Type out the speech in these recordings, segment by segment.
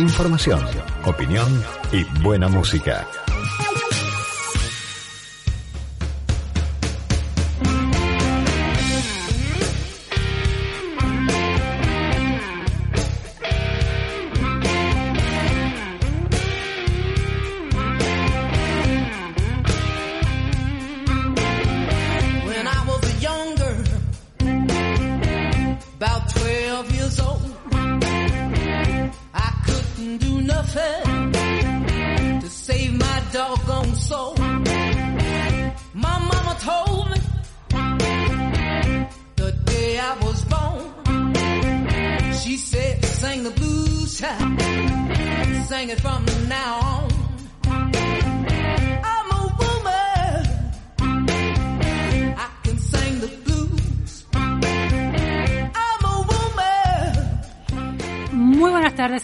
Información, opinión y buena música.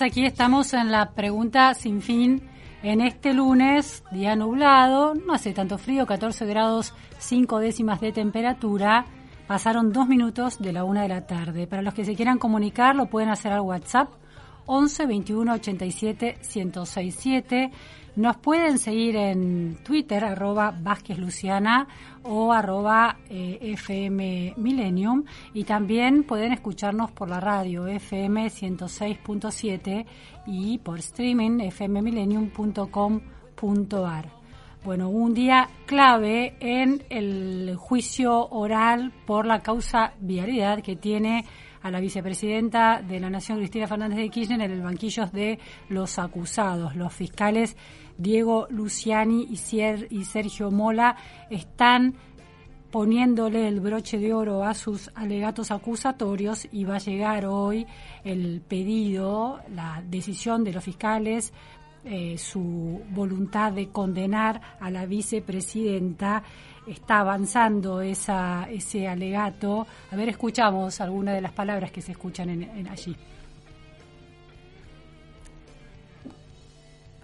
Aquí estamos en la pregunta sin fin. En este lunes, día nublado, no hace tanto frío, 14 grados 5 décimas de temperatura. Pasaron dos minutos de la una de la tarde. Para los que se quieran comunicar, lo pueden hacer al WhatsApp 11 21 87 1067. Nos pueden seguir en Twitter, arroba Vázquez Luciana o arroba eh, FM Millennium. Y también pueden escucharnos por la radio FM 106.7 y por streaming fmmillennium.com.ar. Bueno, un día clave en el juicio oral por la causa vialidad que tiene a la vicepresidenta de la Nación, Cristina Fernández de Kirchner, en el banquillo de los acusados. Los fiscales Diego Luciani y, Sergio Mola están poniéndole el broche de oro a sus alegatos acusatorios y va a llegar hoy el pedido, la decisión de los fiscales, eh, su voluntad de condenar a la vicepresidenta. Está avanzando ese alegato. A ver, escuchamos algunas de las palabras que se escuchan en allí.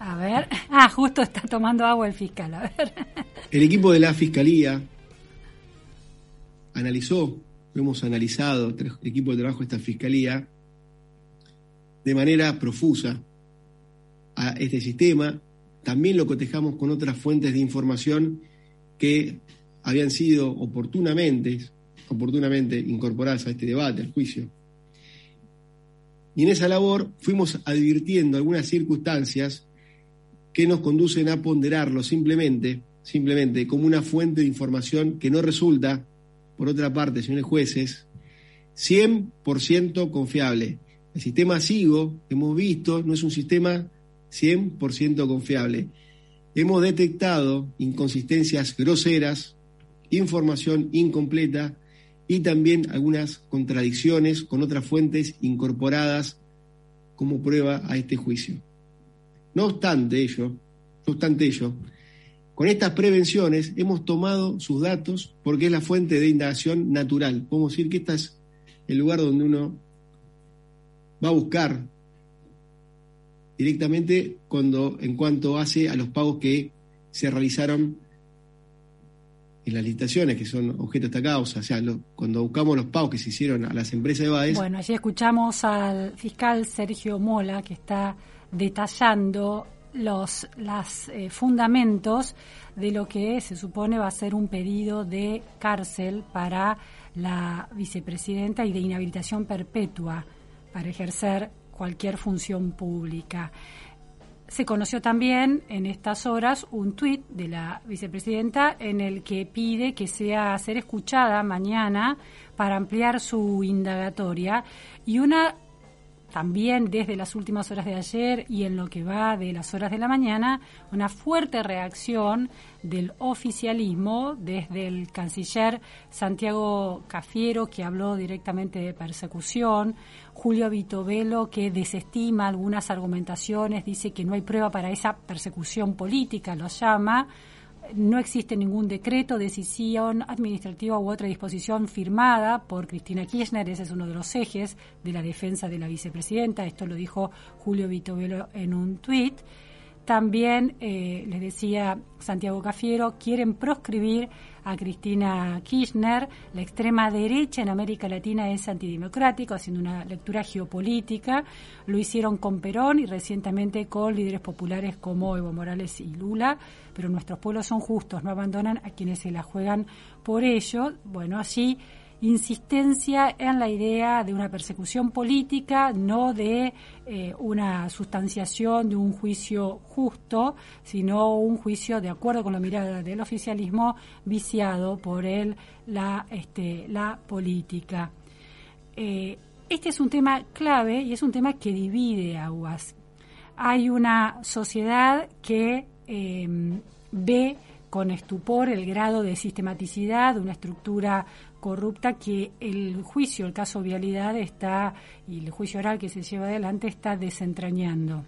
A ver. Ah, justo está tomando agua el fiscal. A ver. El equipo de la Fiscalía analizó, lo hemos analizado, el equipo de trabajo de esta Fiscalía, de manera profusa a este sistema. También lo cotejamos con otras fuentes de información que habían sido oportunamente, oportunamente incorporadas a este debate, al juicio. Y en esa labor fuimos advirtiendo algunas circunstancias que nos conducen a ponderarlo simplemente, simplemente como una fuente de información que no resulta, por otra parte, señores jueces, 100% confiable. El sistema SIGO que hemos visto no es un sistema 100% confiable. Hemos detectado inconsistencias groseras, información incompleta y también algunas contradicciones con otras fuentes incorporadas como prueba a este juicio. No obstante ello, no obstante ello, con estas prevenciones hemos tomado sus datos porque es la fuente de indagación natural. Podemos decir que este es el lugar donde uno va a buscar directamente cuando en cuanto hace a los pagos que se realizaron en las licitaciones que son objeto de esta causa, o sea, cuando buscamos los pagos que se hicieron a las empresas de BAES, Bueno, allí escuchamos al fiscal Sergio Mola que está detallando los las, eh, fundamentos de lo que se supone va a ser un pedido de cárcel para la vicepresidenta y de inhabilitación perpetua para ejercer cualquier función pública. Se conoció también en estas horas un tuit de la vicepresidenta en el que pide que sea ser escuchada mañana para ampliar su indagatoria y una también desde las últimas horas de ayer y en lo que va de las horas de la mañana, una fuerte reacción del oficialismo desde el canciller Santiago Cafiero, que habló directamente de persecución, Julio Vitovelo, que desestima algunas argumentaciones, dice que no hay prueba para esa persecución política, lo llama, no existe ningún decreto, decisión administrativa u otra disposición firmada por Cristina Kirchner. Ese es uno de los ejes de la defensa de la vicepresidenta. Esto lo dijo Julio Vitovelo en un tuit. También, eh, les decía Santiago Cafiero, quieren proscribir a Cristina Kirchner. La extrema derecha en América Latina es antidemocrático, haciendo una lectura geopolítica. Lo hicieron con Perón y recientemente con líderes populares como Evo Morales y Lula. Pero nuestros pueblos son justos, no abandonan a quienes se la juegan por ello. Bueno, así insistencia en la idea de una persecución política, no de eh, una sustanciación de un juicio justo, sino un juicio de acuerdo con la mirada del oficialismo viciado por él la, este, la política. Eh, este es un tema clave y es un tema que divide aguas. Hay una sociedad que eh, ve con estupor el grado de sistematicidad de una estructura corrupta que el juicio, el caso Vialidad está, y el juicio oral que se lleva adelante está desentrañando.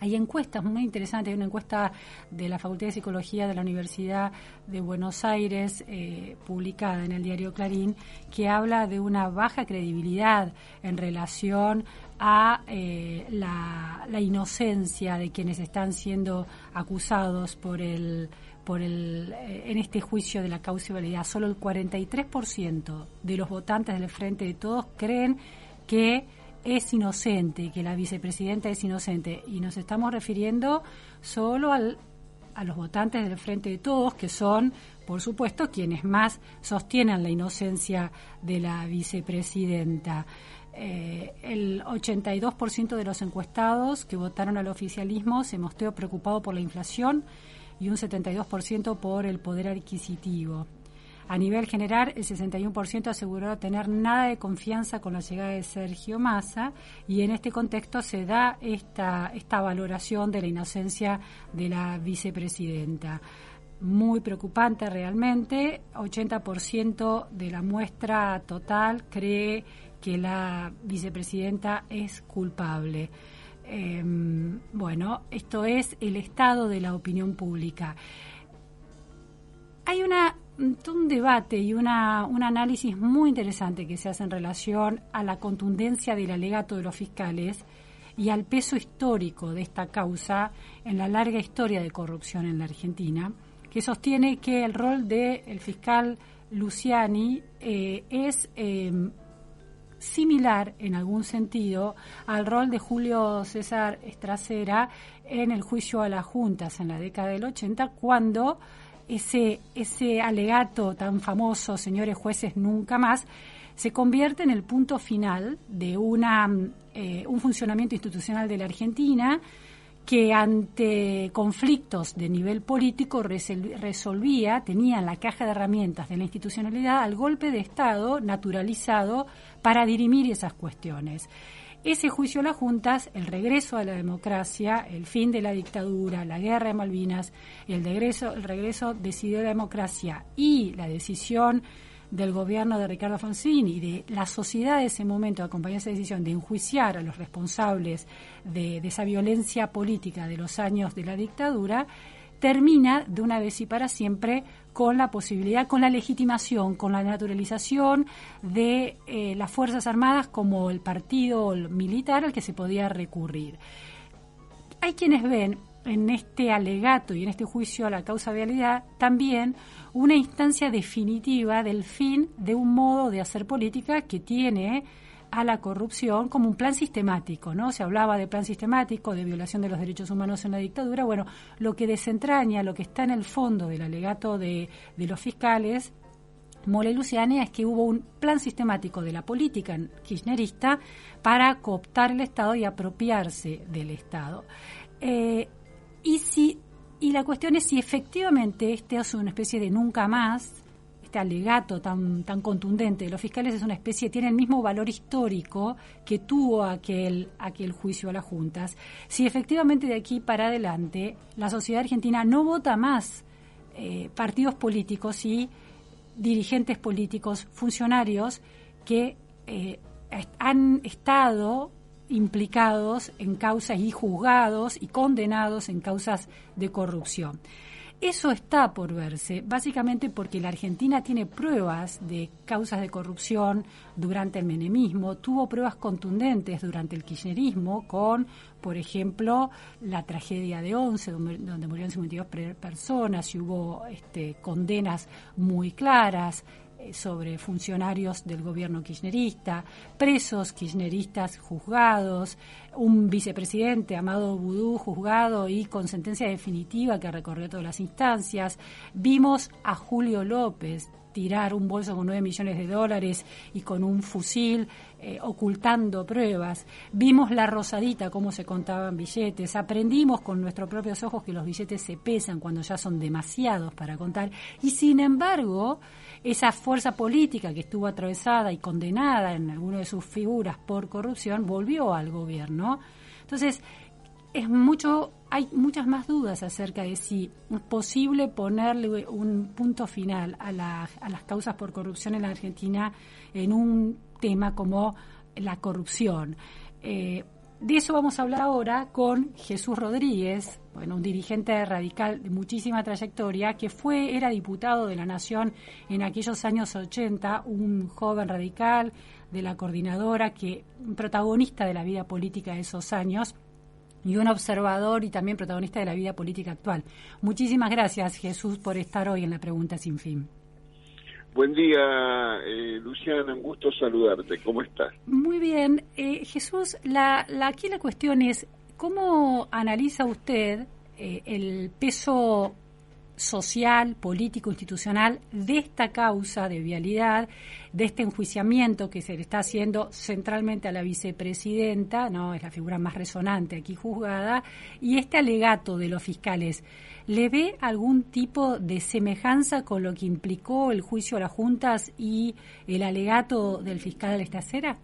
Hay encuestas muy interesantes, hay una encuesta de la Facultad de Psicología de la Universidad de Buenos Aires, eh, publicada en el diario Clarín, que habla de una baja credibilidad en relación a eh, la, la inocencia de quienes están siendo acusados por el por el, eh, en este juicio de la causalidad. Solo el 43% de los votantes del Frente de Todos creen que es inocente, que la vicepresidenta es inocente. Y nos estamos refiriendo solo al, a los votantes del Frente de Todos, que son, por supuesto, quienes más sostienen la inocencia de la vicepresidenta. Eh, el 82% de los encuestados que votaron al oficialismo se mostró preocupado por la inflación y un 72% por el poder adquisitivo. A nivel general, el 61% aseguró tener nada de confianza con la llegada de Sergio Massa y en este contexto se da esta, esta valoración de la inocencia de la vicepresidenta. Muy preocupante realmente, 80% de la muestra total cree que la vicepresidenta es culpable. Em, bueno, esto es el estado de la opinión pública. Hay un debate y una, un análisis muy interesante que se hace en relación a la contundencia del alegato de los fiscales y al peso histórico de esta causa en la larga historia de corrupción en la Argentina, que sostiene que el rol del fiscal Luciani eh, es em, similar en algún sentido al rol de Julio César Estracera en el juicio a las juntas en la década del 80, cuando ese, ese alegato tan famoso, señores jueces, nunca más, se convierte en el punto final de una, eh, un funcionamiento institucional de la Argentina que ante conflictos de nivel político resolvía, tenía la caja de herramientas de la institucionalidad al golpe de Estado naturalizado para dirimir esas cuestiones. Ese juicio a las juntas, el regreso a la democracia, el fin de la dictadura, la guerra de Malvinas, el regreso, el regreso decidido de la democracia y la decisión del gobierno de Ricardo Alfonsín y de la sociedad de ese momento acompañó esa decisión de enjuiciar a los responsables de, esa violencia política de los años de la dictadura, termina de una vez y para siempre con la posibilidad, con la legitimación, con la naturalización de eh, las Fuerzas Armadas como el partido militar al que se podía recurrir. Hay quienes ven en este alegato y en este juicio a la causa realidad también una instancia definitiva del fin de un modo de hacer política que tiene a la corrupción como un plan sistemático, ¿no? Se hablaba de plan sistemático, de violación de los derechos humanos en la dictadura. Bueno, lo que desentraña, lo que está en el fondo del alegato de, de los fiscales, Mole Luciani, es que hubo un plan sistemático de la política kirchnerista para cooptar el Estado y apropiarse del Estado. Eh, y si y la cuestión es si efectivamente este es una especie de nunca más, este alegato tan, tan contundente de los fiscales es una especie, tiene el mismo valor histórico que tuvo aquel, aquel juicio a las juntas. Si efectivamente de aquí para adelante la sociedad argentina no vota más eh, partidos políticos y dirigentes políticos, funcionarios que eh, han estado implicados en causas y juzgados y condenados en causas de corrupción. Eso está por verse, básicamente porque la Argentina tiene pruebas de causas de corrupción durante el menemismo, tuvo pruebas contundentes durante el kirchnerismo con, por ejemplo, la tragedia de Once, donde, murieron 52 personas y hubo este, condenas muy claras, sobre funcionarios del gobierno kirchnerista, presos kirchneristas juzgados, un vicepresidente, Amado Vudú, juzgado y con sentencia definitiva que recorrió todas las instancias. Vimos a Julio López tirar un bolso con nueve millones de dólares y con un fusil eh, ocultando pruebas. Vimos la rosadita, cómo se contaban billetes. Aprendimos con nuestros propios ojos que los billetes se pesan cuando ya son demasiados para contar. Y sin embargo, esa fuerza política que estuvo atravesada y condenada en alguna de sus figuras por corrupción volvió al gobierno. Entonces, es mucho, hay muchas más dudas acerca de si es posible ponerle un punto final a, a las causas por corrupción en la Argentina en un tema como la corrupción. Eh, de eso vamos a hablar ahora con Jesús Rodríguez, bueno, un dirigente radical de muchísima trayectoria, que fue, era diputado de la Nación en aquellos años 80, un joven radical de la coordinadora, que protagonista de la vida política de esos años y un observador y también protagonista de la vida política actual. Muchísimas gracias, Jesús, por estar hoy en la Pregunta Sin Fin. Buen día, eh, Luciana, un gusto saludarte. ¿Cómo estás? Muy bien. Eh, Jesús, la, aquí la cuestión es, ¿cómo analiza usted eh, el peso social, político, institucional de esta causa de vialidad, de este enjuiciamiento que se le está haciendo centralmente a la vicepresidenta, no es la figura más resonante aquí juzgada, y este alegato de los fiscales. ¿Le ve algún tipo de semejanza con lo que implicó el juicio a las juntas y el alegato del fiscal Estacera?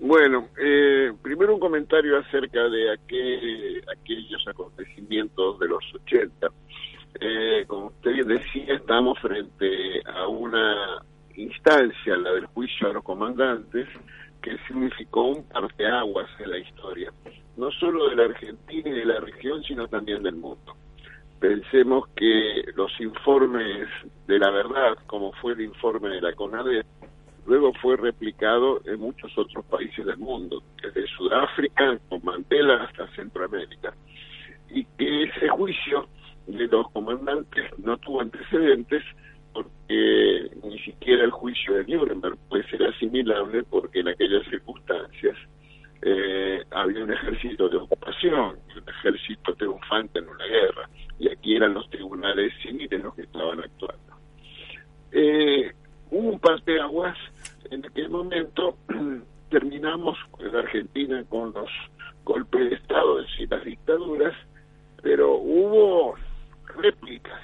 Bueno, eh, primero un comentario acerca de aquel, aquellos acontecimientos de los 80. Eh, como usted bien decía, estamos frente a una instancia, la del juicio a los comandantes, que significó un parteaguas en la historia, no solo de la Argentina y de la región, sino también del mundo. Pensemos que los informes de la verdad, como fue el informe de la CONADE, luego fue replicado en muchos otros países del mundo, desde Sudáfrica, con Mandela hasta Centroamérica. Y que ese juicio de los comandantes no tuvo antecedentes porque ni siquiera el juicio de Nuremberg puede ser asimilable porque en aquellas circunstancias eh, había un ejército de ocupación, un ejército triunfante en una guerra, y aquí eran los tribunales civiles los que estaban actuando. Eh, hubo un parteaguas en aquel momento terminamos en Argentina con los golpes de Estado, es decir, las dictaduras, pero hubo réplicas.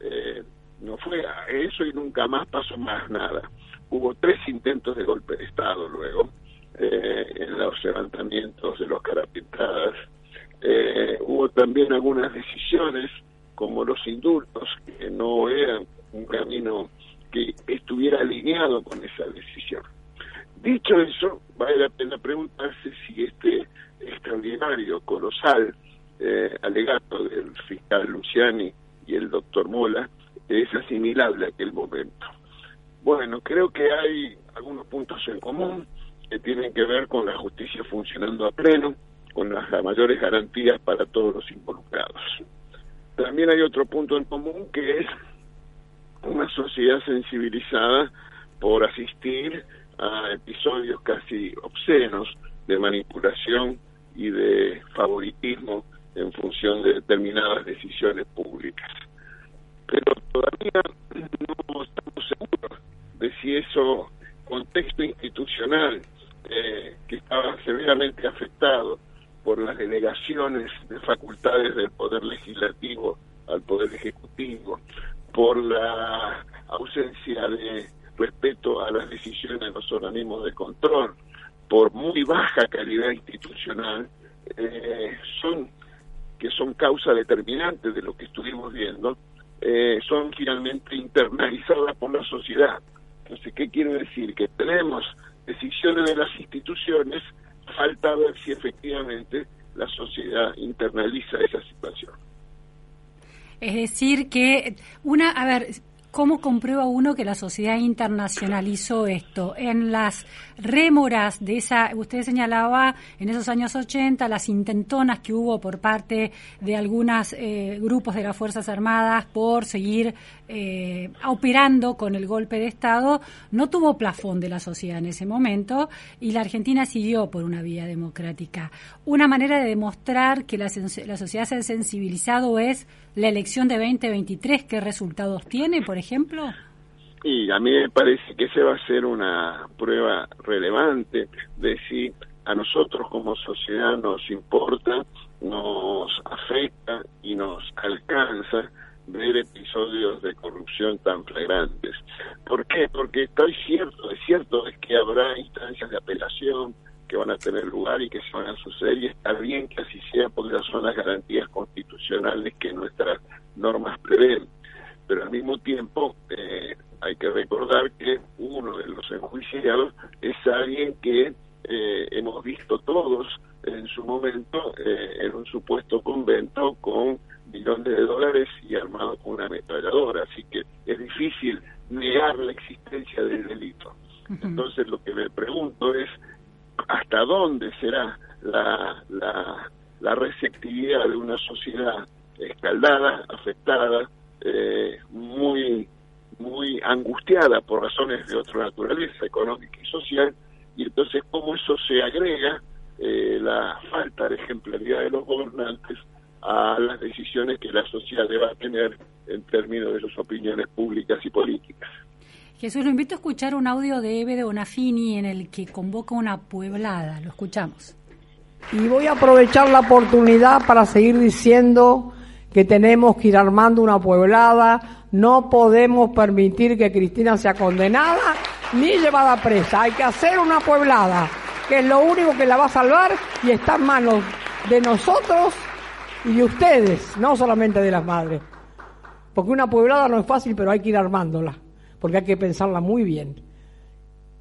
Eh, no fue a eso y nunca más pasó más nada. Hubo tres intentos de golpe de Estado luego, eh, en los levantamientos de los carapintadas. Eh, hubo también algunas decisiones, como los indultos, que no eran un camino que estuviera alineado con esa decisión. Dicho eso, vale la pena preguntarse si este extraordinario, colosal eh, alegato del fiscal Luciani y el doctor Mola es asimilable a aquel momento. Bueno, creo que hay algunos puntos en común que tienen que ver con la justicia funcionando a pleno, con las mayores garantías para todos los involucrados. También hay otro punto en común que es una sociedad sensibilizada por asistir a episodios casi obscenos de manipulación y de favoritismo en función de determinadas decisiones públicas. Pero todavía no estamos seguros de si eso contexto institucional eh, que estaba severamente afectado por las delegaciones de facultades del Poder Legislativo al Poder Ejecutivo, por la ausencia de respeto a las decisiones de los organismos de control, por muy baja calidad institucional, eh, son que son causa determinante de lo que estuvimos viendo, eh, son finalmente internalizadas por la sociedad. Entonces, ¿qué quiero decir? Que tenemos decisiones de las instituciones, falta ver si efectivamente la sociedad internaliza esa situación. Es decir, que una, a ver, ¿Cómo comprueba uno que la sociedad internacionalizó esto? En las rémoras de esa, usted señalaba en esos años 80 las intentonas que hubo por parte de algunos eh, grupos de las Fuerzas Armadas por seguir eh, operando con el golpe de Estado, no tuvo plafón de la sociedad en ese momento y la Argentina siguió por una vía democrática. Una manera de demostrar que la, la sociedad se ha sensibilizado es la elección de 2023, ¿qué resultados tiene, por ejemplo? Y a mí me parece que esa va a ser una prueba relevante de si a nosotros como sociedad nos importa, nos afecta y nos alcanza ver episodios de corrupción tan flagrantes. ¿Por qué? Porque estoy cierto, es cierto es que habrá instancias de apelación que van a tener lugar y que se van a suceder y está bien que así sea porque son las garantías constitucionales que nuestras normas prevén. Pero al mismo tiempo eh, hay que recordar que uno de los enjuiciados es alguien que eh, hemos visto todos en su momento eh, en un supuesto convento con millones de dólares y armado con una ametralladora, así que es difícil negar la existencia del delito. Entonces lo que me pregunto es hasta dónde será la, la, la receptividad de una sociedad escaldada, afectada, eh, muy muy angustiada por razones de otra naturaleza, económica y social, y entonces cómo eso se agrega eh, la falta de ejemplaridad de los gobernantes a las decisiones que la sociedad deba tener en términos de sus opiniones públicas y políticas. Jesús, lo invito a escuchar un audio de Eve de Bonafini en el que convoca una pueblada. Lo escuchamos. Y voy a aprovechar la oportunidad para seguir diciendo que tenemos que ir armando una pueblada. No podemos permitir que Cristina sea condenada ni llevada presa. Hay que hacer una pueblada, que es lo único que la va a salvar y está en manos de nosotros y de ustedes, no solamente de las madres. Porque una pueblada no es fácil, pero hay que ir armándola, porque hay que pensarla muy bien.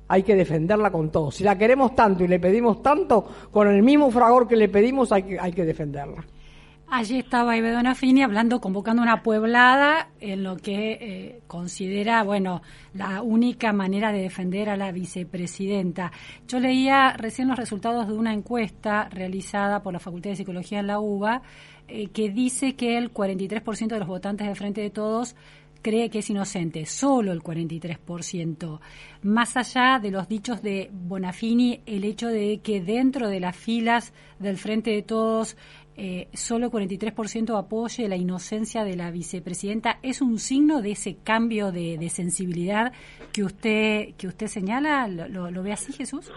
Hay que defenderla con todo. Si la queremos tanto y le pedimos tanto, con el mismo fragor que le pedimos hay que, hay que defenderla. Allí estaba Ibedona Fini hablando, convocando una pueblada en lo que eh, considera, bueno, la única manera de defender a la vicepresidenta. Yo leía recién los resultados de una encuesta realizada por la Facultad de Psicología en la UBA, eh, que dice que el 43% de los votantes de Frente de Todos cree que es inocente, solo el 43%. Más allá de los dichos de Bonafini, el hecho de que dentro de las filas del Frente de Todos eh, solo 43% apoye la inocencia de la vicepresidenta, ¿es un signo de ese cambio de, sensibilidad que usted que usted señala? ¿Lo, ve así, Jesús?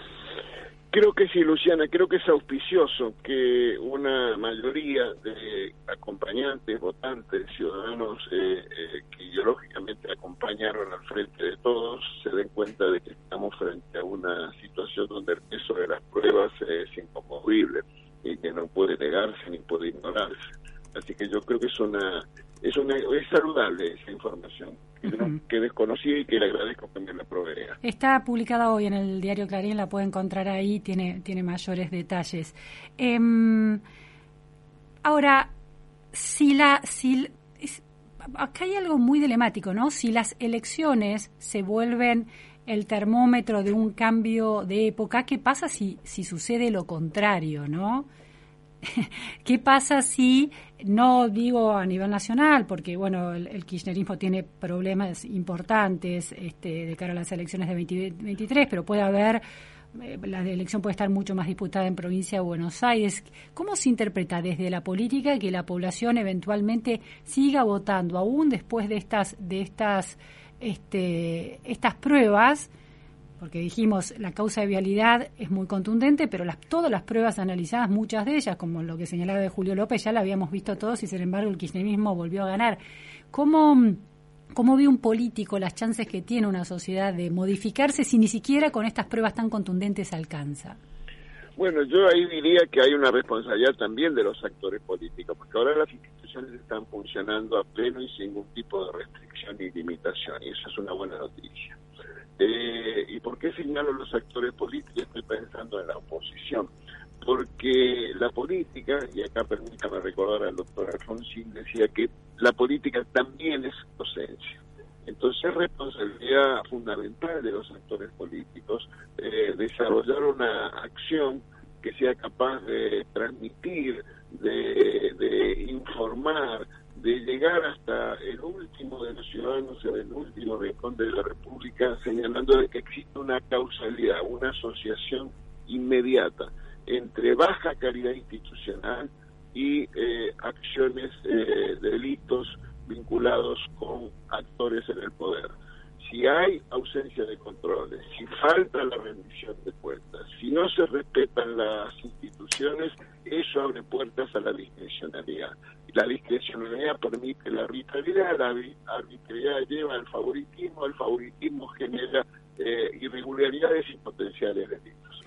Creo que sí, Luciana, creo que es auspicioso que una mayoría de acompañantes, votantes, ciudadanos eh, eh, que ideológicamente acompañaron al frente de todos se den cuenta de que estamos frente a una situación donde el peso de las pruebas es inconmovible y que no puede negarse ni puede ignorarse. Así que yo creo que es una es, una, es saludable esa información que, desconocía y que le agradezco que me la provea. Está publicada hoy en el diario Clarín, la puede encontrar ahí, tiene, tiene mayores detalles. Em, ahora, si la... Si, acá hay algo muy dilemático, ¿no? Si las elecciones se vuelven el termómetro de un cambio de época, ¿qué pasa si, si sucede lo contrario, no? ¿Qué pasa si, no digo a nivel nacional, porque bueno, el, kirchnerismo tiene problemas importantes este, de cara a las elecciones de 2023, pero puede haber, eh, la elección puede estar mucho más disputada en provincia de Buenos Aires. ¿Cómo se interpreta desde la política que la población eventualmente siga votando, aún después de estas, de estas este, estas pruebas, porque dijimos la causa de vialidad es muy contundente, pero las, todas las pruebas analizadas, muchas de ellas, como lo que señalaba Julio López, ya la habíamos visto todos y sin embargo el kirchnerismo volvió a ganar. ¿Cómo, ¿Cómo ve un político las chances que tiene una sociedad de modificarse si ni siquiera con estas pruebas tan contundentes alcanza? Bueno, yo ahí diría que hay una responsabilidad también de los actores políticos, porque ahora las están funcionando a pleno y sin ningún tipo de restricción ni limitación, y eso es una buena noticia. Eh, ¿Y por qué señalo los actores políticos? Estoy pensando en la oposición. Porque la política, y acá permítame recordar al doctor Alfonsín, decía que la política también es docencia. Entonces es responsabilidad fundamental de los actores políticos eh, desarrollar una acción que sea capaz de transmitir, rincón de la República, señalando de que existe una causalidad, una asociación inmediata entre baja calidad institucional y eh, acciones, eh, delitos vinculados con actores en el poder. Si hay ausencia de controles, si falta la rendición de cuentas, si no se respetan las instituciones, eso abre puertas a la discrecionalidad. Y la discrecionalidad permite la arbitrariedad, la arbitrariedad lleva al favoritismo, el favoritismo genera eh, irregularidades y potenciales delitos.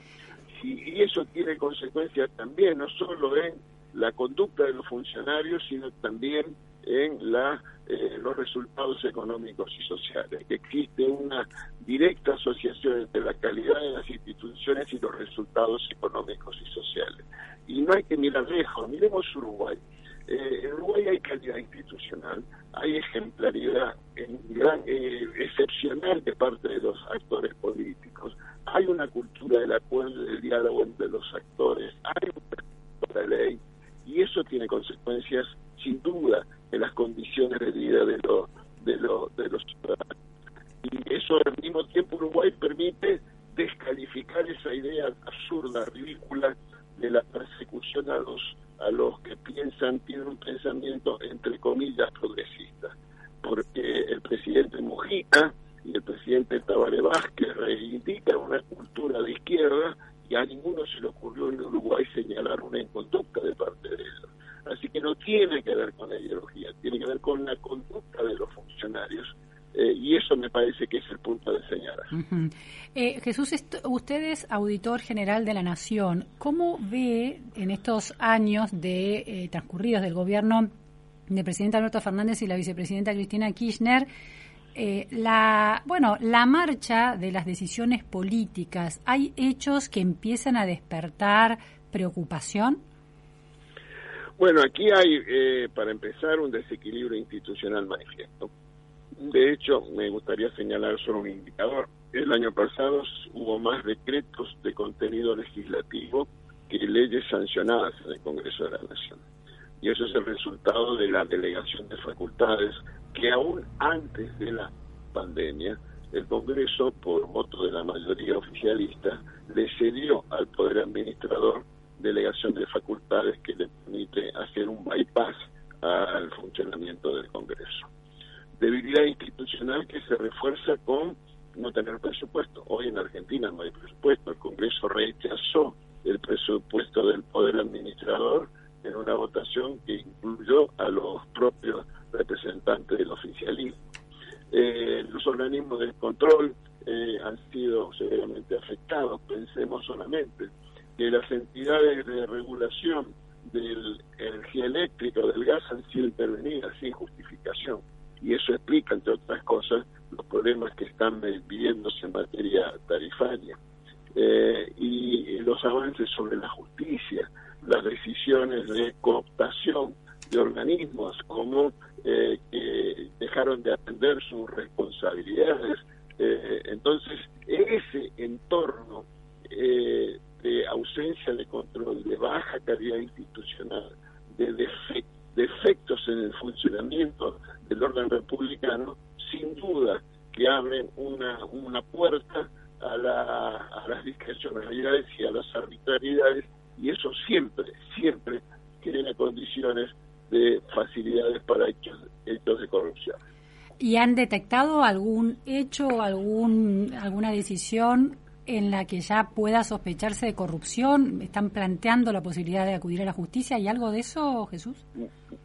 y eso tiene consecuencias también, no solo en la conducta de los funcionarios, sino también en la, eh, los resultados económicos y sociales, existe una directa asociación entre la calidad de las instituciones y los resultados económicos y sociales. Y no hay que mirar lejos, miremos Uruguay. Eh, en Uruguay hay calidad institucional, hay ejemplaridad eh, excepcional de parte de los actores políticos, hay una cultura del acuerdo y del diálogo entre los actores, hay una ley, y eso tiene consecuencias sin duda en las condiciones de vida de los de los de los ciudadanos. Y eso al mismo tiempo Uruguay permite descalificar esa idea absurda ridícula de la persecución a los a los que piensan tienen un pensamiento entre comillas progresista porque el presidente Mujica y el presidente Tabaré Vázquez reivindican una cultura de izquierda y a ninguno se le ocurrió en Uruguay señalar una inconducta de parte de ellos. Así que no tiene que ver con la ideología, tiene que ver con la conducta de los funcionarios. Eh, y eso me parece que es el punto de señalar. eh, Jesús, usted es auditor general de la Nación. ¿Cómo ve en estos años de eh, transcurridos del gobierno del presidente Alberto Fernández y la vicepresidenta Cristina Kirchner eh, la bueno la marcha de las decisiones políticas? ¿Hay hechos que empiezan a despertar preocupación? Bueno, aquí hay, eh, para empezar, un desequilibrio institucional manifiesto. De hecho, me gustaría señalar solo un indicador. El año pasado hubo más decretos de contenido legislativo que leyes sancionadas en el Congreso de la Nación. Y eso es el resultado de la delegación de facultades que aún antes de la pandemia, el Congreso, por voto de la mayoría oficialista, le cedió al Poder Administrador delegación de facultades que le permite hacer un bypass al funcionamiento del Congreso. Debilidad institucional que se refuerza con no tener presupuesto. Hoy en Argentina no hay presupuesto. El Congreso rechazó el presupuesto del Poder Administrador en una votación que incluyó a los propios representantes del oficialismo. Eh, los organismos de control eh, han sido severamente afectados. Pensemos solamente que las entidades de regulación de energía eléctrica o del gas han sido intervenidas sin justificación. Y eso explica, entre otras cosas, los problemas que están viviéndose en materia tarifaria. Eh, y los avances sobre la justicia, las decisiones de cooptación de organismos como eh, que dejaron de atender sus responsabilidades. Eh, entonces, ese entorno eh, de ausencia de control, de baja calidad institucional, de defectos en el funcionamiento del orden republicano, sin duda que abren una, una puerta a, la, a las discrecionalidades y a las arbitrariedades, y eso siempre, siempre genera condiciones de facilidades para hechos, hechos de corrupción. ¿Y han detectado algún hecho, algún, alguna decisión en la que ya pueda sospecharse de corrupción? ¿Están planteando la posibilidad de acudir a la justicia? ¿Hay algo de eso, Jesús?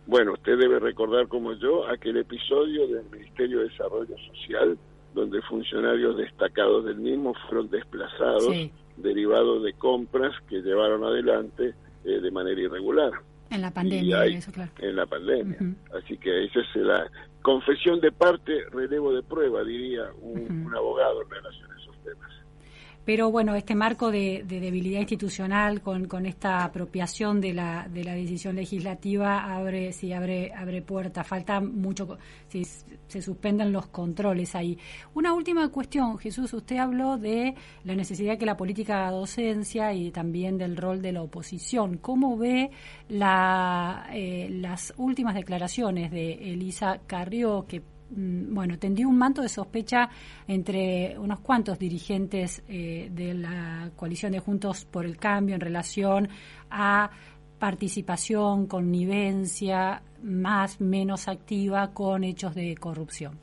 Bueno, usted debe recordar como yo aquel episodio del Ministerio de Desarrollo Social donde funcionarios destacados del mismo fueron desplazados Sí. derivados de compras que llevaron adelante eh, de manera irregular. En la Y pandemia, hay- eso claro. En la pandemia. Así que esa es la confesión de parte, relevo de prueba, diría un, un abogado en relación a esos temas. Pero bueno, este marco de, de debilidad institucional con, con esta apropiación de la, de la decisión legislativa abre, sí, abre, abre puertas. Falta mucho, si se suspenden los controles ahí. Una última cuestión, Jesús, usted habló de la necesidad que la política docencia y también del rol de la oposición. ¿Cómo ve la, eh, las últimas declaraciones de Elisa Carrió, que bueno, tendió un manto de sospecha entre unos cuantos dirigentes eh, de la coalición de Juntos por el Cambio en relación a participación, connivencia, más, menos activa con hechos de corrupción.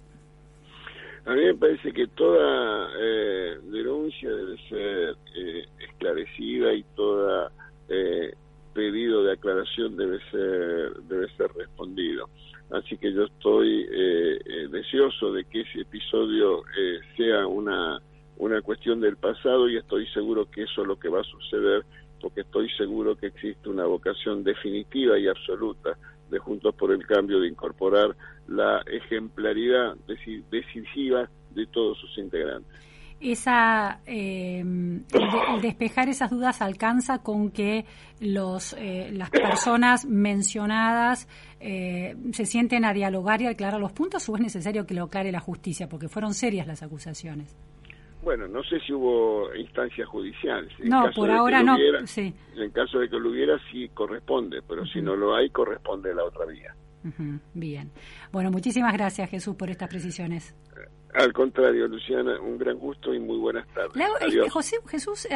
A mí me parece que toda eh, denuncia debe ser eh, esclarecida y toda eh, pedido de aclaración debe ser debe ser respondido. Así que yo estoy eh, eh, deseoso de que ese episodio eh, sea una una cuestión del pasado y estoy seguro que eso es lo que va a suceder porque estoy seguro que existe una vocación definitiva y absoluta de Juntos por el Cambio de incorporar la ejemplaridad deci- decisiva de todos sus integrantes. Esa, eh, el despejar esas dudas alcanza con que los, eh, las personas mencionadas eh, se sienten a dialogar y a aclarar los puntos o es necesario que lo aclare la justicia porque fueron serias las acusaciones. Bueno, no sé si hubo instancias judiciales. En No, caso por de ahora no, hubiera- sí. En caso de que lo hubiera, sí corresponde, pero si no lo hay, corresponde la otra vía. Bien. Bueno, muchísimas gracias Jesús por estas precisiones. Al contrario, Luciana, un gran gusto y muy buenas tardes. Adiós. José, Jesús,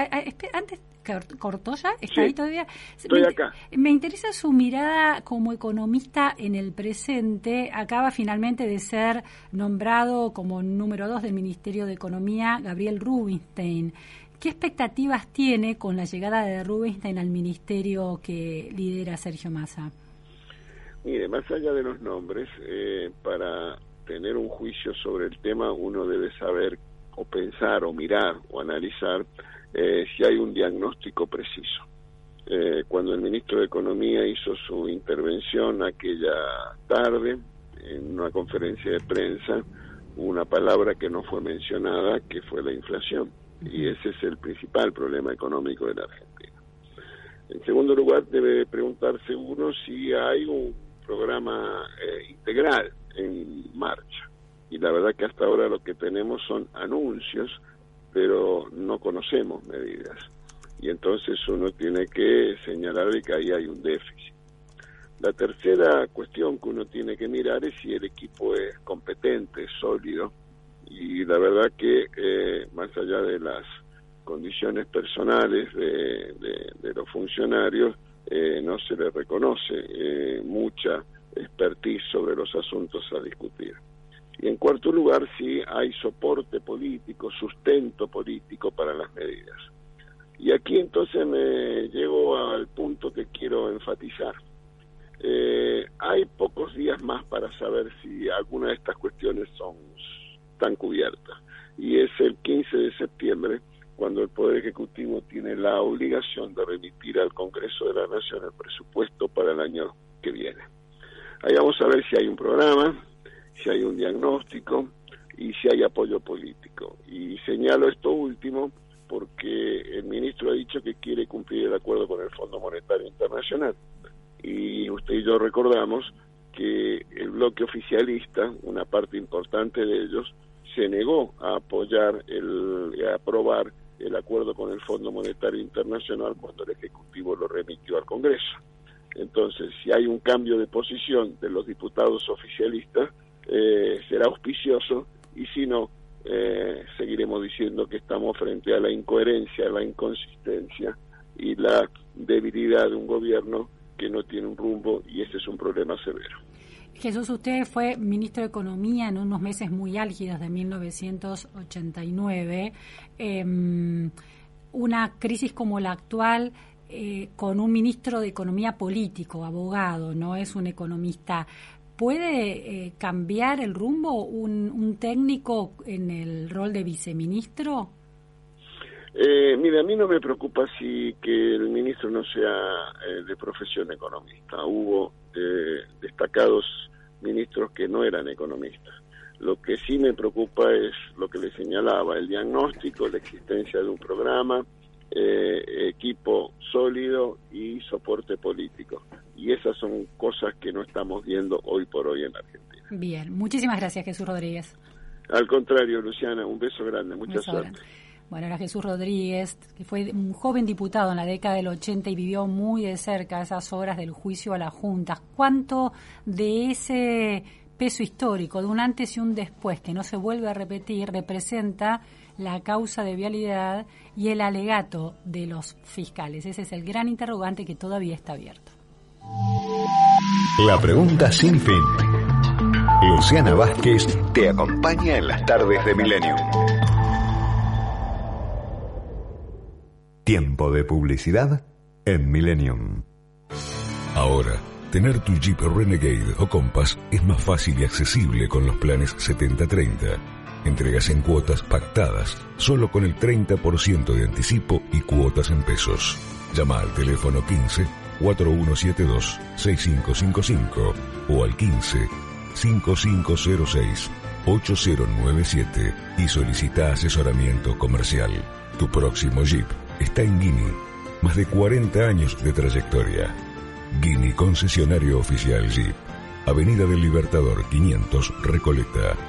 antes, cort- ¿cortó ya? ¿Está Sí, ahí todavía? estoy me, acá. Me interesa su mirada como economista en el presente. Acaba finalmente de ser nombrado como número dos del Ministerio de Economía Gabriel Rubinstein. ¿Qué expectativas tiene con la llegada de Rubinstein al ministerio que lidera Sergio Massa? Mire, más allá de los nombres, eh, para tener un juicio sobre el tema uno debe saber o pensar o mirar o analizar eh, si hay un diagnóstico preciso. Eh, cuando el ministro de Economía hizo su intervención aquella tarde en una conferencia de prensa, una palabra que no fue mencionada, que fue la inflación. Y ese es el principal problema económico de la Argentina. En segundo lugar, debe preguntarse uno si hay un programa eh, integral en marcha. Y la verdad que hasta ahora lo que tenemos son anuncios, pero no conocemos medidas. Y entonces uno tiene que señalar que ahí hay un déficit. La tercera cuestión que uno tiene que mirar es si el equipo es competente, sólido. Y la verdad que eh, más allá de las condiciones personales de, los funcionarios, eh, no se les reconoce eh, mucha expertise sobre los asuntos a discutir. Y en cuarto lugar, si hay soporte político, sustento político para las medidas. Y aquí entonces me llego al punto que quiero enfatizar. Eh, hay pocos días más para saber si alguna de estas cuestiones son tan cubiertas. Y es el 15 de septiembre cuando el Poder Ejecutivo tiene la obligación de remitir al Congreso de la Nación el presupuesto para el año que viene. Ahí vamos a ver si hay un programa, si hay un diagnóstico y si hay apoyo político. Y señalo esto último porque el ministro ha dicho que quiere cumplir el acuerdo con el Fondo Monetario Internacional. Y usted y yo recordamos que el bloque oficialista, una parte importante de ellos, se negó a apoyar, el, a aprobar el acuerdo con el Fondo Monetario Internacional cuando el Ejecutivo lo remitió al Congreso. Entonces, si hay un cambio de posición de los diputados oficialistas, eh, será auspicioso y si no, eh, seguiremos diciendo que estamos frente a la incoherencia, la inconsistencia y la debilidad de un gobierno que no tiene un rumbo y ese es un problema severo. Jesús, usted fue ministro de Economía en unos meses muy álgidos de 1989. Eh, una crisis como la actual eh, con un ministro de Economía político, abogado, no es un economista. ¿Puede eh, cambiar el rumbo un, técnico en el rol de viceministro? Eh, mira, a mí no me preocupa si que el ministro no sea eh, de profesión economista. Hubo eh, destacados ministros que no eran economistas. Lo que sí me preocupa es lo que le señalaba, el diagnóstico, la existencia de un programa, eh, equipo sólido y soporte político. Y esas son cosas que no estamos viendo hoy por hoy en Argentina. Bien, muchísimas gracias Jesús Rodríguez. Al contrario, Luciana, un beso grande, mucha Beso suerte. grande. Bueno, era Jesús Rodríguez, que fue un joven diputado en la década del 80 y vivió muy de cerca esas horas del juicio a las juntas. ¿Cuánto de ese peso histórico, de un antes y un después, que no se vuelve a repetir, representa la causa de vialidad y el alegato de los fiscales? Ese es el gran interrogante que todavía está abierto. La pregunta sin fin. Luciana Vázquez te acompaña en las tardes de Milenio. Tiempo de publicidad en Millennium. Ahora, tener tu Jeep Renegade o Compass es más fácil y accesible con los planes 70-30. Entregas en cuotas pactadas, solo con el 30% de anticipo y cuotas en pesos. Llama al teléfono 15 4172 6555 o al 15 5506 8097 y solicita asesoramiento comercial. Tu próximo Jeep está en Guinea. Más de 40 años de trayectoria. Guinea concesionario oficial Jeep. Avenida del Libertador 500 Recoleta.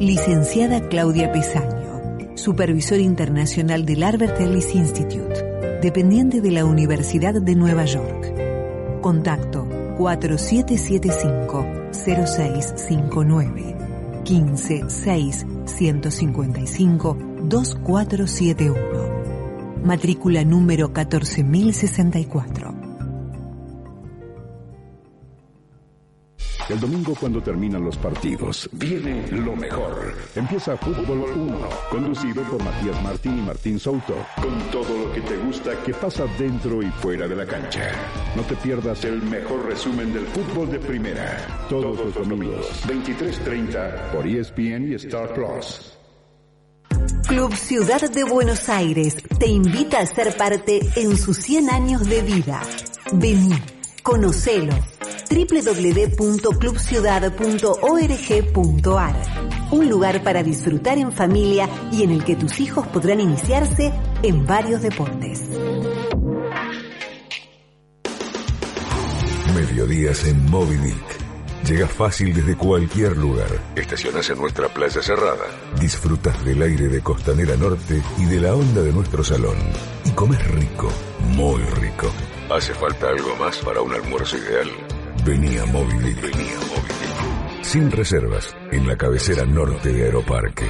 Licenciada Claudia Pesaño, Supervisor Internacional del Albert Ellis Institute, dependiente de la Universidad de Nueva York. Contacto 4775-0659 15 6 155 2471. Matrícula número 14064. El domingo cuando terminan los partidos, viene lo mejor. Empieza Fútbol 1, conducido por Matías Martín y Martín Souto, con todo lo que te gusta que pasa dentro y fuera de la cancha. No te pierdas el mejor resumen del fútbol de primera, todos los domingos, 23.30 por ESPN y Star Plus. Club Ciudad de Buenos Aires te invita a ser parte en sus 100 años de vida. Vení, conocelo www.clubciudad.org.ar Un lugar para disfrutar en familia y en el que tus hijos podrán iniciarse en varios deportes. Mediodías en Moby Dick. Llegas fácil desde cualquier lugar. Estacionas en nuestra playa cerrada. Disfrutas del aire de Costanera Norte y de la onda de nuestro salón. Y comes rico, muy rico. ¿Hace falta algo más para un almuerzo ideal? Venía Dick. Venía Dick. Sin reservas, en la cabecera norte de Aeroparque.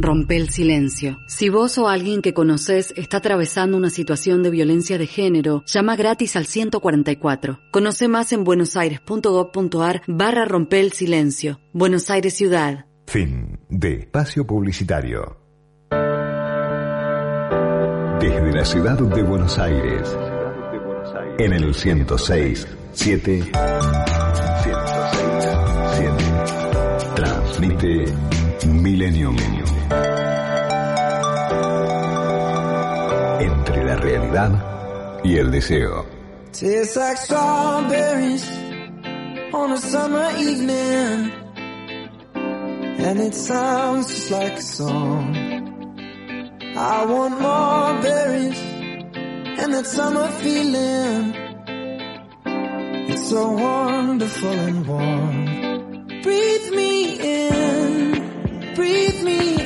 Rompe el silencio. Si vos o alguien que conoces está atravesando una situación de violencia de género, llama gratis al 144. Conoce más en buenosaires.gov.ar barra rompe el silencio. Buenos Aires Ciudad. Fin de espacio publicitario. Desde la ciudad de Buenos Aires, en el 106, 7, 106, 7, transmite Millennium. Entre la realidad y el deseo. Tastes like strawberries on a summer evening. And it sounds just like a song. I want more berries and that summer feeling. It's so wonderful and warm. Breathe me in, breathe me out.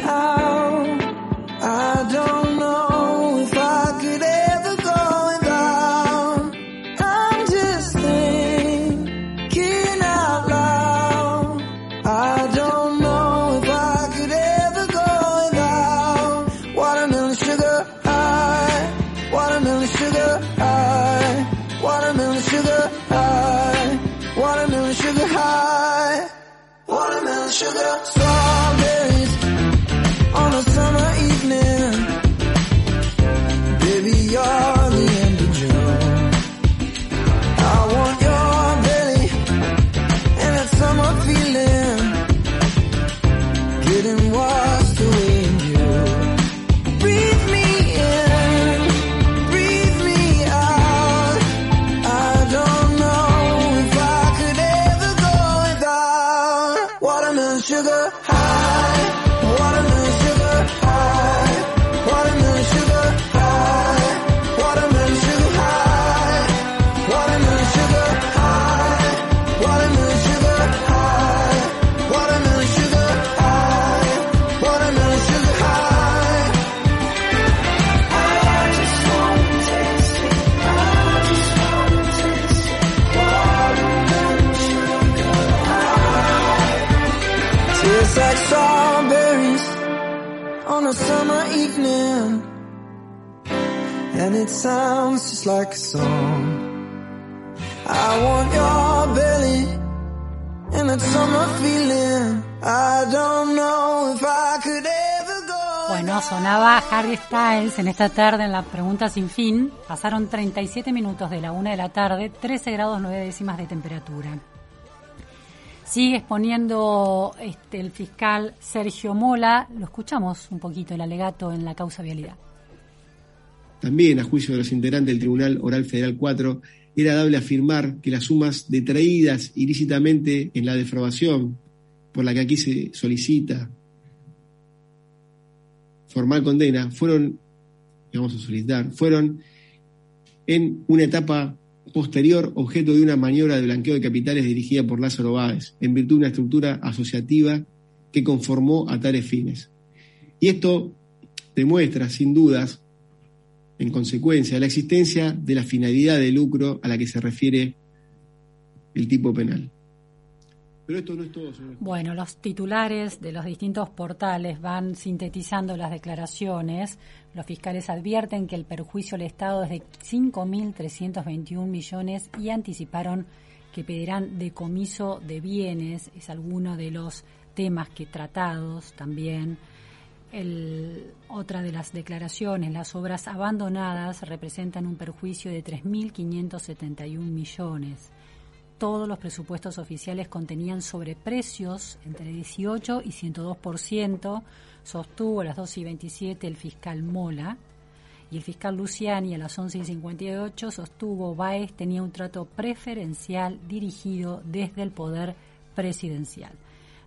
Bueno, sonaba Harry Styles en esta tarde en la pregunta sin fin. Pasaron 37 minutos de la una de la tarde, 13 grados 9 décimas de temperatura. Sigue exponiendo este, el fiscal Sergio Mola. Lo escuchamos un poquito el alegato en la causa vialidad. También, a juicio de los integrantes del Tribunal Oral Federal 4, era dable afirmar que las sumas detraídas ilícitamente en la defraudación, por la que aquí se solicita formal condena, fueron, vamos a solicitar, fueron en una etapa posterior objeto de una maniobra de blanqueo de capitales dirigida por Lázaro Báez, en virtud de una estructura asociativa que conformó a tales fines. Y esto demuestra, sin dudas, en consecuencia, la existencia de la finalidad de lucro a la que se refiere el tipo penal. Bueno, los titulares de los distintos portales van sintetizando las declaraciones. Los fiscales advierten que el perjuicio al Estado es de 5.321 millones y anticiparon que pedirán decomiso de bienes. Es alguno de los temas que tratados también. El, otra de las declaraciones, las obras abandonadas representan un perjuicio de 3.571 millones todos los presupuestos oficiales contenían sobreprecios entre 18 y 102%, sostuvo a las 12 y 27 el fiscal Mola, y el fiscal Luciani a las 11 y 58 sostuvo Baez tenía un trato preferencial dirigido desde el poder presidencial.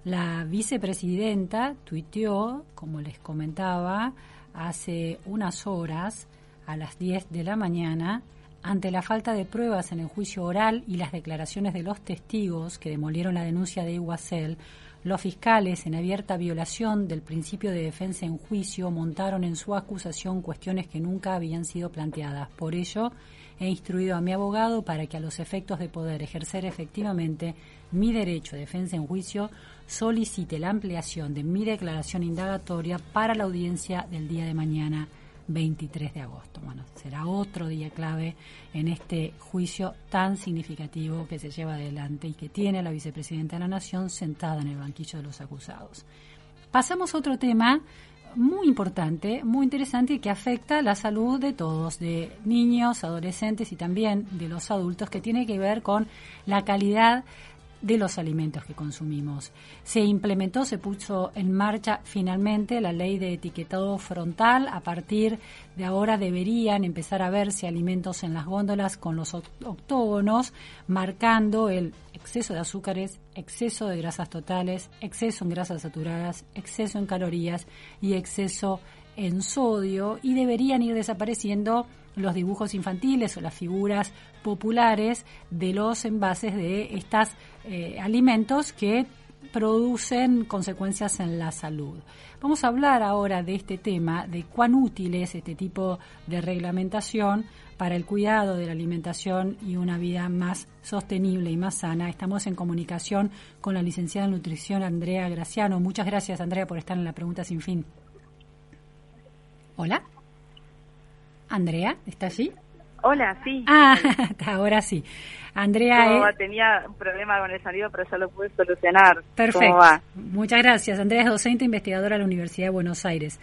La vicepresidenta tuiteó, como les comentaba, hace unas horas, a las 10 de la mañana, ante la falta de pruebas en el juicio oral y las declaraciones de los testigos que demolieron la denuncia de Iguacel, los fiscales, en abierta violación del principio de defensa en juicio, montaron en su acusación cuestiones que nunca habían sido planteadas. Por ello, he instruido a mi abogado para que a los efectos de poder ejercer efectivamente mi derecho de defensa en juicio, solicite la ampliación de mi declaración indagatoria para la audiencia del día de mañana 23 de agosto. Bueno, será otro día clave en este juicio tan significativo que se lleva adelante y que tiene la vicepresidenta de la Nación sentada en el banquillo de los acusados. Pasamos a otro tema muy importante, muy interesante y que afecta la salud de todos, de niños, adolescentes y también de los adultos, que tiene que ver con la calidad de los alimentos que consumimos. Se implementó, se puso en marcha finalmente la ley de etiquetado frontal. A partir de ahora deberían empezar a verse alimentos en las góndolas con los octógonos, marcando el exceso de azúcares, exceso de grasas totales, exceso en grasas saturadas, exceso en calorías y exceso en sodio y deberían ir desapareciendo los dibujos infantiles o las figuras populares de los envases de estos eh, alimentos que producen consecuencias en la salud. Vamos a hablar ahora de este tema, de cuán útil es este tipo de reglamentación para el cuidado de la alimentación y una vida más sostenible y más sana. Estamos en comunicación con la licenciada en nutrición Andrea Graciano. Muchas gracias, Andrea, por estar en la pregunta sin fin. Hola. Andrea, ¿está allí? Hola, sí. Ah, ahora sí. Andrea. Eh, tenía un problema con el sonido, pero ya lo pude solucionar. Perfecto. Muchas gracias. Andrea es docente e investigadora de la Universidad de Buenos Aires.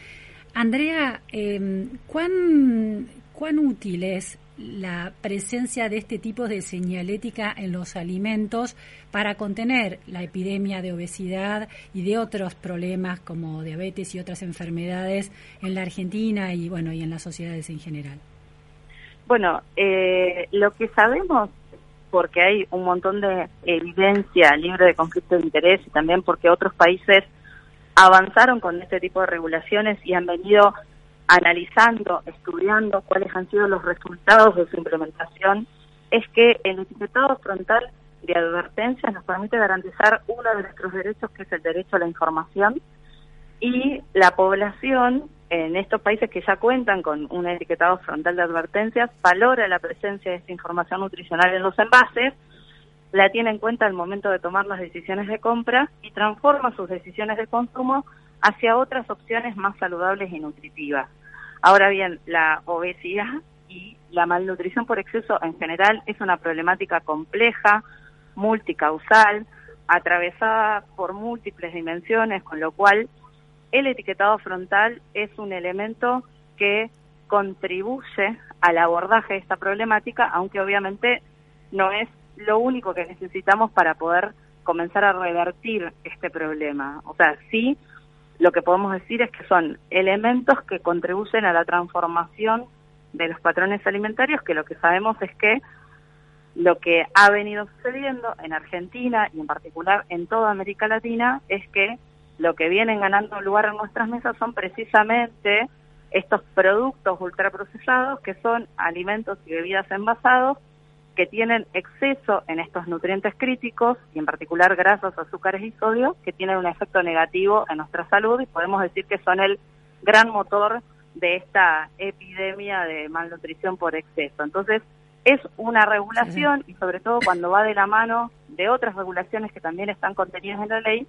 Andrea, eh, ¿cuán, ¿cuán útil es la presencia de este tipo de señalética en los alimentos para contener la epidemia de obesidad y de otros problemas como diabetes y otras enfermedades en la Argentina y bueno y en las sociedades en general. Bueno, eh, lo que sabemos porque hay un montón de evidencia libre de conflicto de interés y también porque otros países avanzaron con este tipo de regulaciones y han venido analizando, estudiando cuáles han sido los resultados de su implementación, es que el etiquetado frontal de advertencias nos permite garantizar uno de nuestros derechos, que es el derecho a la información, y la población en estos países que ya cuentan con un etiquetado frontal de advertencias valora la presencia de esta información nutricional en los envases, la tiene en cuenta al momento de tomar las decisiones de compra y transforma sus decisiones de consumo hacia otras opciones más saludables y nutritivas. Ahora bien, la obesidad y la malnutrición por exceso en general es una problemática compleja, multicausal, atravesada por múltiples dimensiones, con lo cual el etiquetado frontal es un elemento que contribuye al abordaje de esta problemática, aunque obviamente no es lo único que necesitamos para poder comenzar a revertir este problema. O sea, sí, lo que podemos decir es que son elementos que contribuyen a la transformación de los patrones alimentarios, que lo que sabemos es que lo que ha venido sucediendo en Argentina y en particular en toda América Latina es que lo que vienen ganando lugar en nuestras mesas son precisamente estos productos ultraprocesados que son alimentos y bebidas envasados que tienen exceso en estos nutrientes críticos y en particular grasas, azúcares y sodio que tienen un efecto negativo en nuestra salud y podemos decir que son el gran motor de esta epidemia de malnutrición por exceso. Entonces, es una regulación y sobre todo cuando va de la mano de otras regulaciones que también están contenidas en la ley,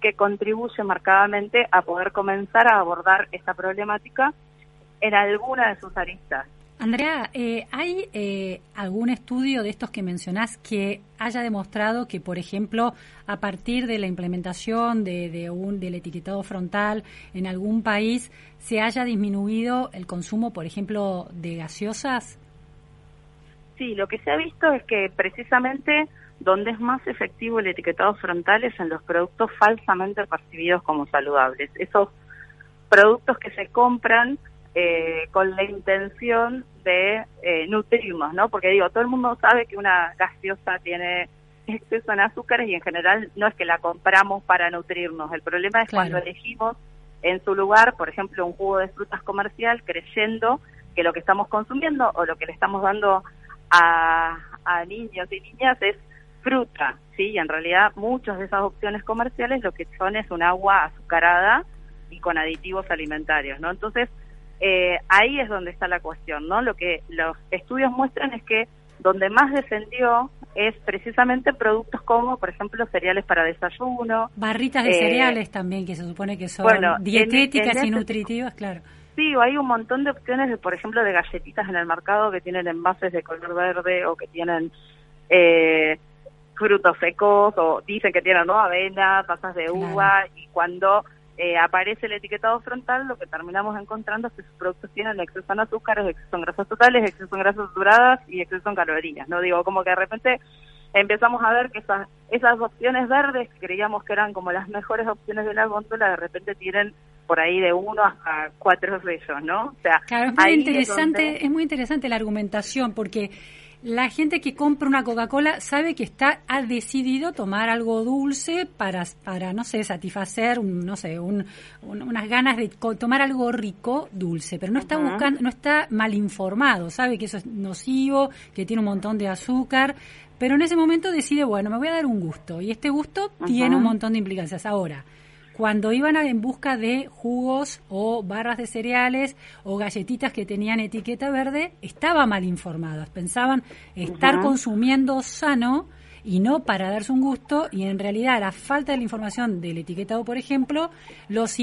que contribuye marcadamente a poder comenzar a abordar esta problemática en alguna de sus aristas. Andrea, eh, ¿hay eh, algún estudio de estos que mencionás que haya demostrado que, por ejemplo, a partir de la implementación de, un, del etiquetado frontal en algún país se haya disminuido el consumo, por ejemplo, de gaseosas? Sí, lo que se ha visto es que precisamente donde es más efectivo el etiquetado frontal es en los productos falsamente percibidos como saludables. Esos productos que se compran eh, con la intención de eh, nutrirnos, ¿no? Porque digo, todo el mundo sabe que una gaseosa tiene exceso en azúcares y en general no es que la compramos para nutrirnos. El problema es cuando elegimos en su lugar, por ejemplo, un jugo de frutas comercial creyendo que lo que estamos consumiendo o lo que le estamos dando a, a niños y niñas es fruta, ¿sí? Y en realidad muchas de esas opciones comerciales lo que son es un agua azucarada y con aditivos alimentarios, ¿no? Entonces, eh, ahí es donde está la cuestión, ¿no? Lo que los estudios muestran es que donde más descendió es precisamente productos como, por ejemplo, cereales para desayuno. Barritas de eh, cereales también, que se supone que son dietéticas y nutritivas, claro. Sí, hay un montón de opciones, de, por ejemplo, de galletitas en el mercado que tienen envases de color verde o que tienen eh, frutos secos o dicen que tienen ¿no? avena, pasas de uva y cuando eh, aparece el etiquetado frontal, lo que terminamos encontrando es que sus productos tienen exceso en azúcares, exceso en grasas totales, exceso en grasas duradas y exceso en calorías. No digo, como que de repente empezamos a ver que esas, esas opciones verdes que creíamos que eran como las mejores opciones de la góndola, de repente tienen por ahí de uno hasta cuatro de ellos, ¿no? O sea, claro, es muy interesante, es muy interesante la argumentación porque la gente que compra una Coca-Cola sabe que está ha decidido tomar algo dulce para para no sé satisfacer no sé unas ganas de tomar algo rico dulce. Pero no está buscando no está mal informado. Sabe que eso es nocivo que tiene un montón de azúcar. Pero en ese momento decide bueno me voy a dar un gusto. Y este gusto tiene un montón de implicancias. Ahora cuando iban en busca de jugos o barras de cereales o galletitas que tenían etiqueta verde, estaban mal informados. Pensaban estar consumiendo sano y no para darse un gusto y en realidad la falta de la información del etiquetado, por ejemplo, los,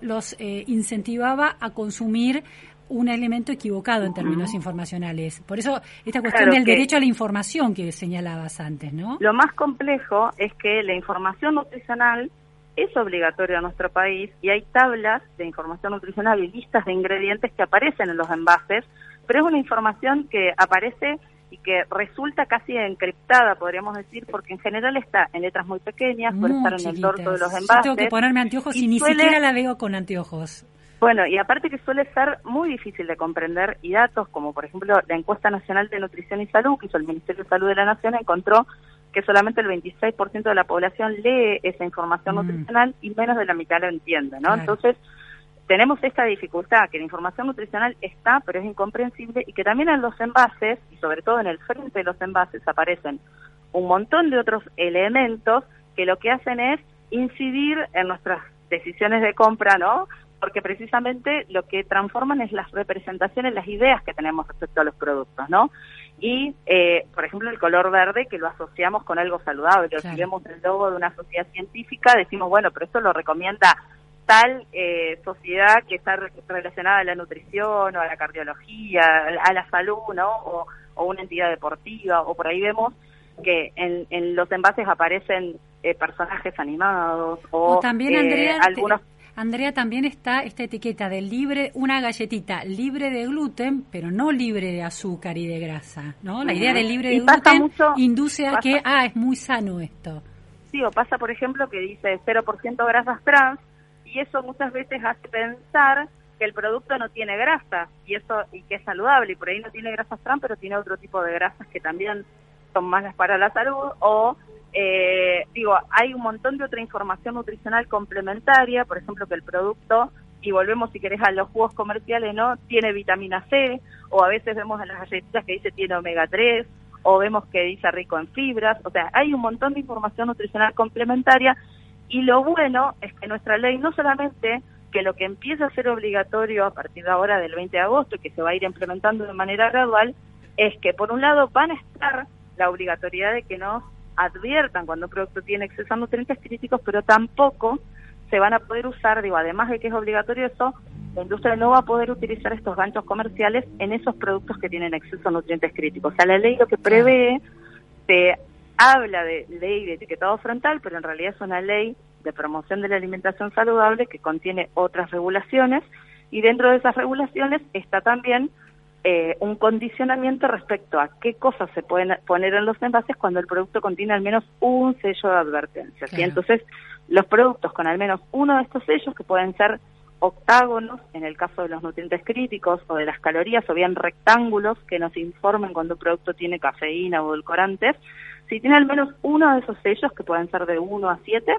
los eh, incentivaba a consumir un elemento equivocado en términos informacionales. Por eso esta cuestión del derecho a la información que señalabas antes, ¿no? Lo más complejo es que la información nutricional es obligatorio en nuestro país y hay tablas de información nutricional y listas de ingredientes que aparecen en los envases, pero es una información que aparece y que resulta casi encriptada, podríamos decir, porque en general está en letras muy pequeñas, puede estar en el torso de los envases. tengo que ponerme anteojos y, ni siquiera la veo con anteojos. Bueno, y aparte que suele ser muy difícil de comprender y datos como por ejemplo la encuesta nacional de nutrición y salud que hizo el Ministerio de Salud de la Nación encontró que solamente el 26% de la población lee esa información mm. nutricional y menos de la mitad lo entiende, ¿no? Entonces, tenemos esta dificultad, que la información nutricional está, pero es incomprensible, y que también en los envases, y sobre todo en el frente de los envases, aparecen un montón de otros elementos que lo que hacen es incidir en nuestras decisiones de compra, ¿no? Porque precisamente lo que transforman es las representaciones, las ideas que tenemos respecto a los productos, ¿no? y, eh, por ejemplo, el color verde que lo asociamos con algo saludable. Claro. Si vemos el logo de una sociedad científica, decimos, bueno, pero esto lo recomienda tal eh, sociedad que está re- relacionada a la nutrición o a la cardiología, a la salud, ¿no? O, o una entidad deportiva, o por ahí vemos que en, en los envases aparecen eh, personajes animados o, O también, eh, Andrea, te- algunos Andrea, también está esta etiqueta de libre, una galletita libre de gluten, pero no libre de azúcar y de grasa, ¿no? La idea de libre de Y gluten mucho- induce a pasa- que, ah, es muy sano esto. Sí, o pasa, por ejemplo, que dice 0% grasas trans y eso muchas veces hace pensar que el producto no tiene grasas y eso y que es saludable y por ahí no tiene grasas trans, pero tiene otro tipo de grasas que también son malas para la salud o eh, digo, hay un montón de otra información nutricional complementaria, por ejemplo, que el producto y volvemos si querés a los jugos comerciales, ¿no? Tiene vitamina C o a veces vemos en las galletitas que dice tiene omega 3 o vemos que dice rico en fibras, o sea, hay un montón de información nutricional complementaria y lo bueno es que nuestra ley no solamente que lo que empieza a ser obligatorio a partir de ahora del 20 de agosto y que se va a ir implementando de manera gradual, es que por un lado van a estar la obligatoriedad de que nos adviertan cuando un producto tiene exceso a nutrientes críticos, pero tampoco se van a poder usar, digo, además de que es obligatorio eso, la industria no va a poder utilizar estos ganchos comerciales en esos productos que tienen exceso a nutrientes críticos. O sea, la ley lo que prevé, se habla de ley de etiquetado frontal, pero en realidad es una ley de promoción de la alimentación saludable que contiene otras regulaciones y dentro de esas regulaciones está también eh, un condicionamiento respecto a qué cosas se pueden poner en los envases cuando el producto contiene al menos un sello de advertencia. Entonces, los productos con al menos uno de estos sellos, que pueden ser octágonos, en el caso de los nutrientes críticos, o de las calorías, o bien rectángulos que nos informen cuando un producto tiene cafeína o edulcorantes, si tiene al menos uno de esos sellos, que pueden ser de 1 a 7,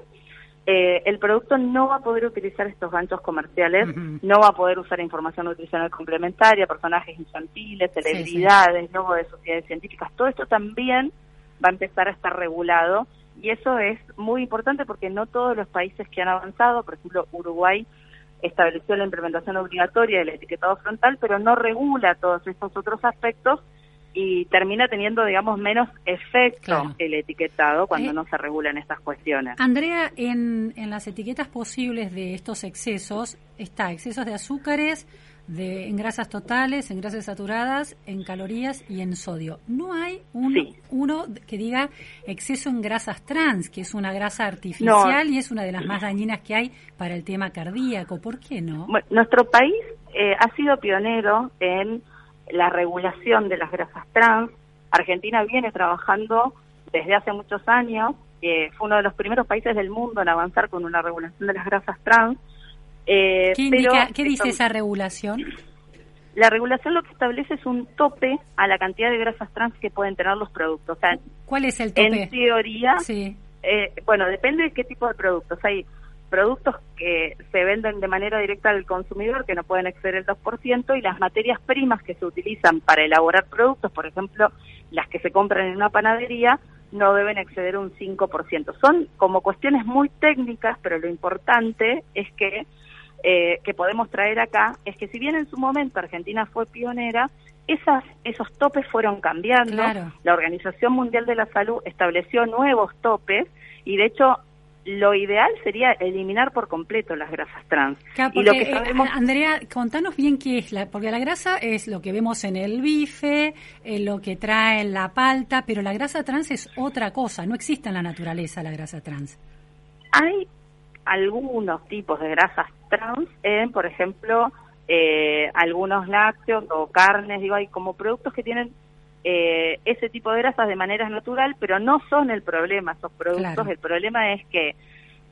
eh, el producto no va a poder utilizar estos ganchos comerciales, no va a poder usar información nutricional complementaria, personajes infantiles, celebridades, logo de sociedades científicas, todo esto también va a empezar a estar regulado y eso es muy importante porque no todos los países que han avanzado, por ejemplo Uruguay estableció la implementación obligatoria del etiquetado frontal, pero no regula todos estos otros aspectos y termina teniendo, digamos, menos efecto Claro. el etiquetado cuando Eh, no se regulan estas cuestiones. Andrea, en, en las etiquetas posibles de estos excesos está excesos de azúcares, de, en grasas totales, en grasas saturadas, en calorías y en sodio. No hay uno, Sí. uno que diga exceso en grasas trans, que es una grasa artificial y es una de las más dañinas que hay para el tema cardíaco. ¿Por qué no? Bueno, nuestro país eh, ha sido pionero en la regulación de las grasas trans. Argentina viene trabajando desde hace muchos años, eh, fue uno de los primeros países del mundo en avanzar con una regulación de las grasas trans. Eh, ¿Qué, pero indica- qué dice esa regulación? La regulación lo que establece es un tope a la cantidad de grasas trans que pueden tener los productos. O sea, ¿Cuál es el tope? en teoría, Sí. eh, bueno, depende de qué tipo de productos. Hay productos que se venden de manera directa al consumidor que no pueden exceder el 2% y las materias primas que se utilizan para elaborar productos, por ejemplo, las que se compran en una panadería, no deben exceder un 5%. Son como cuestiones muy técnicas, pero lo importante es que eh, que podemos traer acá es que si bien en su momento Argentina fue pionera, esas, esos topes fueron cambiando. Claro. La Organización Mundial de la Salud estableció nuevos topes y de hecho lo ideal sería eliminar por completo las grasas trans. Claro, y lo que eh, Andrea, contanos bien qué es la, porque la grasa es lo que vemos en el bife, eh, lo que trae la palta, pero la grasa trans es otra cosa, no existe en la naturaleza la grasa trans. hay algunos tipos de grasas trans en, por ejemplo, eh, algunos lácteos o carnes, digo, hay como productos que tienen eh, ese tipo de grasas de manera natural, pero no son el problema esos productos. Claro. El problema es que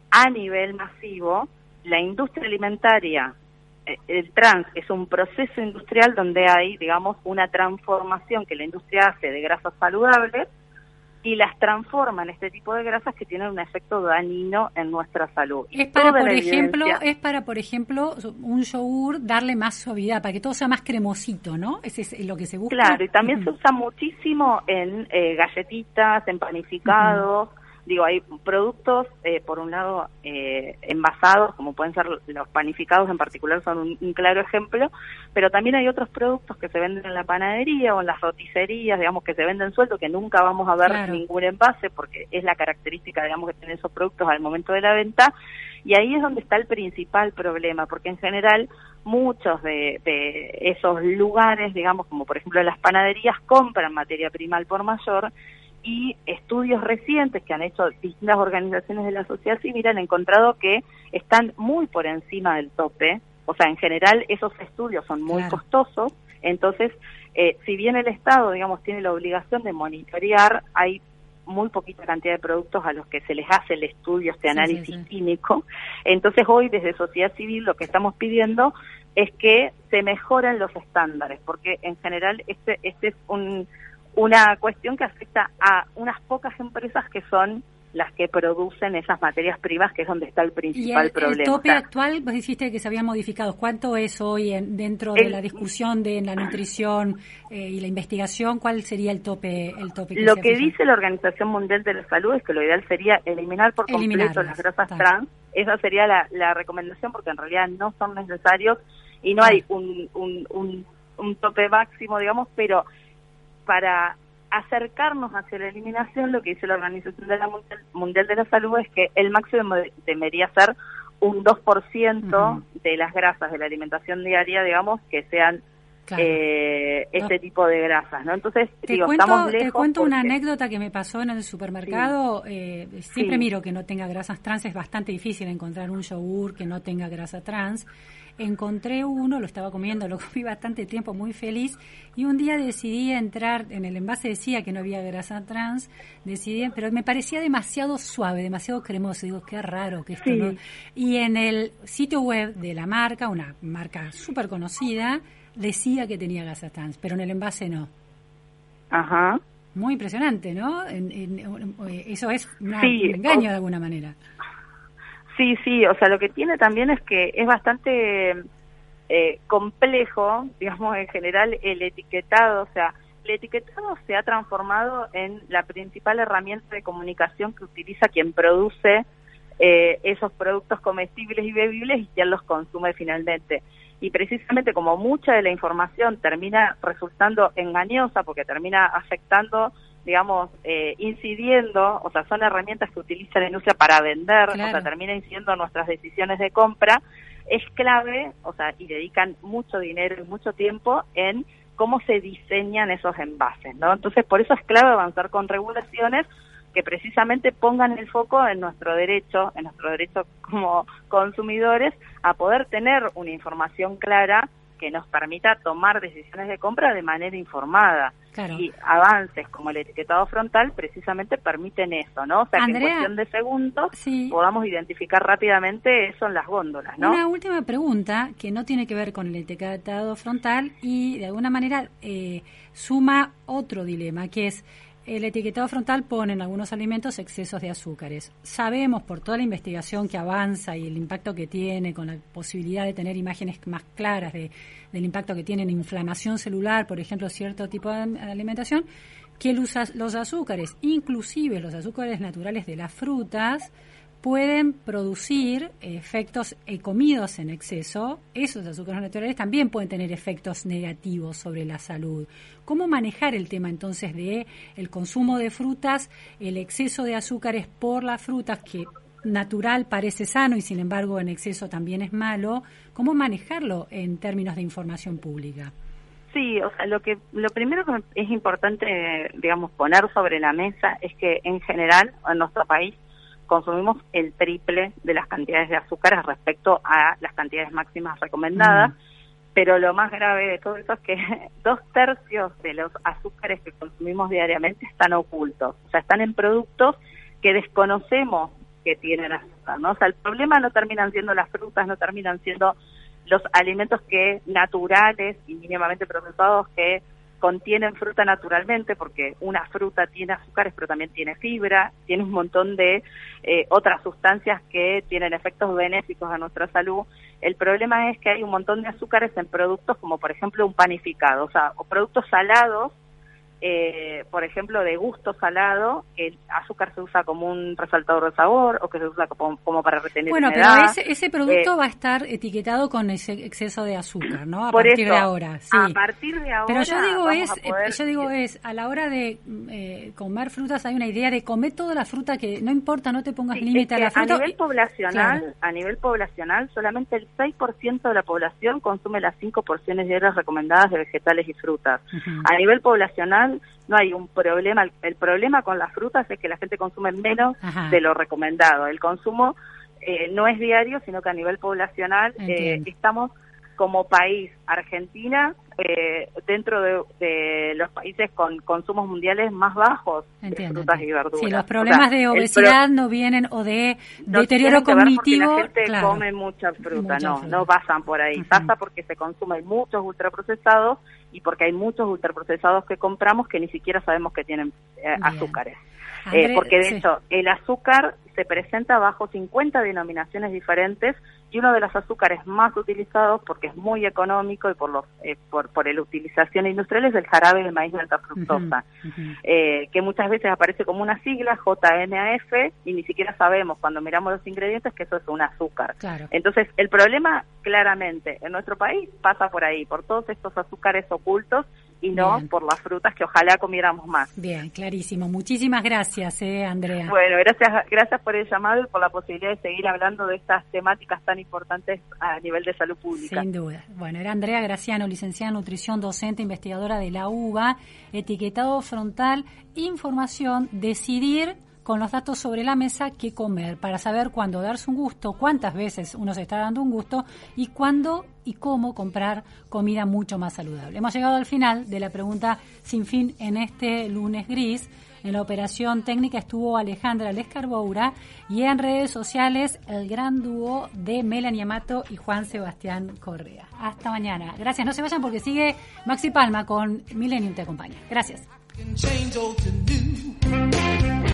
a nivel masivo, la industria alimentaria, eh, el trans es un proceso industrial donde hay, digamos, una transformación que la industria hace de grasas saludables y las transforma en este tipo de grasas que tienen un efecto dañino en nuestra salud. Es para, toda por ejemplo, evidencia- es para, por ejemplo, un yogur darle más suavidad, para que todo sea más cremosito, ¿no? Ese es lo que se busca. Claro, y también se usa muchísimo en eh, galletitas, en panificados, digo, hay productos, eh, por un lado, eh, envasados, como pueden ser los panificados en particular, son un, claro ejemplo, pero también hay otros productos que se venden en la panadería o en las roticerías, digamos, que se venden suelto, que nunca vamos a ver ningún envase, porque es la característica, digamos, que tienen esos productos al momento de la venta, y ahí es donde está el principal problema, porque en general muchos de, de esos lugares, digamos, como por ejemplo las panaderías, compran materia prima al por mayor, y estudios recientes que han hecho distintas organizaciones de la sociedad civil han encontrado que están muy por encima del tope. O sea, en general esos estudios son muy costosos. Entonces, eh, si bien el Estado, digamos, tiene la obligación de monitorear, hay muy poquita cantidad de productos a los que se les hace el estudio, este análisis químico. Entonces, hoy desde sociedad civil lo que estamos pidiendo es que se mejoren los estándares, porque en general este, este es un una cuestión que afecta a unas pocas empresas que son las que producen esas materias primas, que es donde está el principal problema. ¿El tope actual, vos dijiste que se había modificado, ¿cuánto es hoy en, dentro de la discusión de la nutrición eh, y la investigación? ¿Cuál sería el tope? El tope lo que dice la Organización Mundial de la Salud es que lo ideal sería eliminar por completo las grasas trans. Esa sería la, recomendación porque en realidad no son necesarios y no hay un, un, un tope máximo, digamos, pero para acercarnos hacia la eliminación, lo que dice la Organización de la Mundial de la Salud es que el máximo debería ser un 2% de las grasas de la alimentación diaria, digamos, que sean eh, ese tipo de grasas, ¿no? Entonces, te digo, cuento, estamos lejos Te cuento una anécdota que me pasó en el supermercado. Eh, siempre miro que no tenga grasas trans, es bastante difícil encontrar un yogur que no tenga grasa trans. Encontré uno, lo estaba comiendo, lo comí bastante tiempo, muy feliz, y un día decidí entrar, en el envase decía que no había grasa trans, decidí, pero me parecía demasiado suave, demasiado cremoso, digo, qué raro que esto no... Y en el sitio web de la marca, una marca súper conocida, decía que tenía grasa trans, pero en el envase no. Ajá. Muy impresionante, ¿no? eso es un engaño de alguna manera. Sí, sí, o sea, lo que tiene también es que es bastante eh, complejo, digamos, en general, el etiquetado, o sea, el etiquetado se ha transformado en la principal herramienta de comunicación que utiliza quien produce eh, esos productos comestibles y bebibles y quien los consume finalmente. Y precisamente como mucha de la información termina resultando engañosa porque termina afectando digamos, eh, incidiendo, o sea, son herramientas que utiliza la industria para vender, o sea, termina incidiendo en nuestras decisiones de compra, es clave, o sea, y dedican mucho dinero y mucho tiempo en cómo se diseñan esos envases, ¿no? Entonces, por eso es clave avanzar con regulaciones que precisamente pongan el foco en nuestro derecho, en nuestro derecho como consumidores, a poder tener una información clara que nos permita tomar decisiones de compra de manera informada. Y avances como el etiquetado frontal precisamente permiten eso, ¿no? O sea, que en cuestión de segundos podamos identificar rápidamente eso en las góndolas, ¿no? Una última pregunta que no tiene que ver con el etiquetado frontal y de alguna manera eh, suma otro dilema, que es el etiquetado frontal pone en algunos alimentos excesos de azúcares. Sabemos por toda la investigación que avanza y el impacto que tiene, con la posibilidad de tener imágenes más claras de, del impacto que tiene en inflamación celular, por ejemplo, cierto tipo de alimentación, que los azúcares, inclusive los azúcares naturales de las frutas, pueden producir efectos eh, comidos en exceso, esos azúcares naturales también pueden tener efectos negativos sobre la salud. ¿Cómo manejar el tema entonces de el consumo de frutas, el exceso de azúcares por las frutas que natural parece sano y sin embargo en exceso también es malo? ¿Cómo manejarlo en términos de información pública? Sí, o sea, lo que lo primero que es importante, digamos, poner sobre la mesa es que en general en nuestro país consumimos el triple de las cantidades de azúcares respecto a las cantidades máximas recomendadas, pero lo más grave de todo eso es que dos tercios de los azúcares que consumimos diariamente están ocultos, o sea, están en productos que desconocemos que tienen azúcar, ¿no? O sea, el problema no terminan siendo las frutas, no terminan siendo los alimentos que naturales y mínimamente procesados que contienen fruta naturalmente, porque una fruta tiene azúcares, pero también tiene fibra, tiene un montón de eh, otras sustancias que tienen efectos benéficos a nuestra salud. El problema es que hay un montón de azúcares en productos como, por ejemplo, un panificado, o sea, o productos salados eh, por ejemplo, de gusto salado, el azúcar se usa como un resaltador de sabor o que se usa como, para retener Bueno, pero ese, ese producto eh, va a estar etiquetado con ese exceso de azúcar, ¿no? A partir de ahora, sí. A partir de ahora. Pero yo digo es, yo digo es, a la hora de eh, comer frutas hay una idea de comer toda la fruta que no importa, no te pongas límite a la fruta. A nivel poblacional, a nivel poblacional, solamente el 6% de la población consume las 5 porciones diarias recomendadas de vegetales y frutas. A nivel poblacional no hay un problema. El, problema con las frutas es que la gente consume menos de lo recomendado. El consumo eh, no es diario, sino que a nivel poblacional eh, estamos como país, Argentina, eh, dentro de, los países con consumos mundiales más bajos de frutas y verduras. Si los problemas de obesidad no vienen o de deterioro cognitivo. la gente come mucha fruta, no, no pasan por ahí. Pasa porque se consumen muchos ultraprocesados y porque hay muchos ultraprocesados que compramos que ni siquiera sabemos que tienen eh, azúcares. Eh, porque de hecho el azúcar se presenta bajo 50 denominaciones diferentes y uno de los azúcares más utilizados porque es muy económico y por los eh, por, por la utilización industrial es el jarabe de maíz de alta fructosa eh, que muchas veces aparece como una sigla JNAF y ni siquiera sabemos cuando miramos los ingredientes que eso es un azúcar. Entonces el problema claramente en nuestro país pasa por ahí por todos estos azúcares ocultos y no por las frutas que ojalá comiéramos más. Bien, clarísimo. Muchísimas gracias, eh, Andrea. Bueno, gracias, gracias por el llamado y por la posibilidad de seguir hablando de estas temáticas tan importantes a nivel de salud pública. Sin duda. Bueno, era Andrea Graciano, licenciada en nutrición, docente, investigadora de la UBA, etiquetado frontal, información, decidir con los datos sobre la mesa qué comer, para saber cuándo darse un gusto, cuántas veces uno se está dando un gusto y cuándo y cómo comprar comida mucho más saludable. Hemos llegado al final de la pregunta sin fin en este lunes gris. En la operación técnica estuvo Alejandra Lescarboura y en redes sociales el gran dúo de Melanie Amato y Juan Sebastián Correa. Hasta mañana. Gracias, no se vayan porque sigue Maxi Palma con Millennium Te Acompaña. Gracias.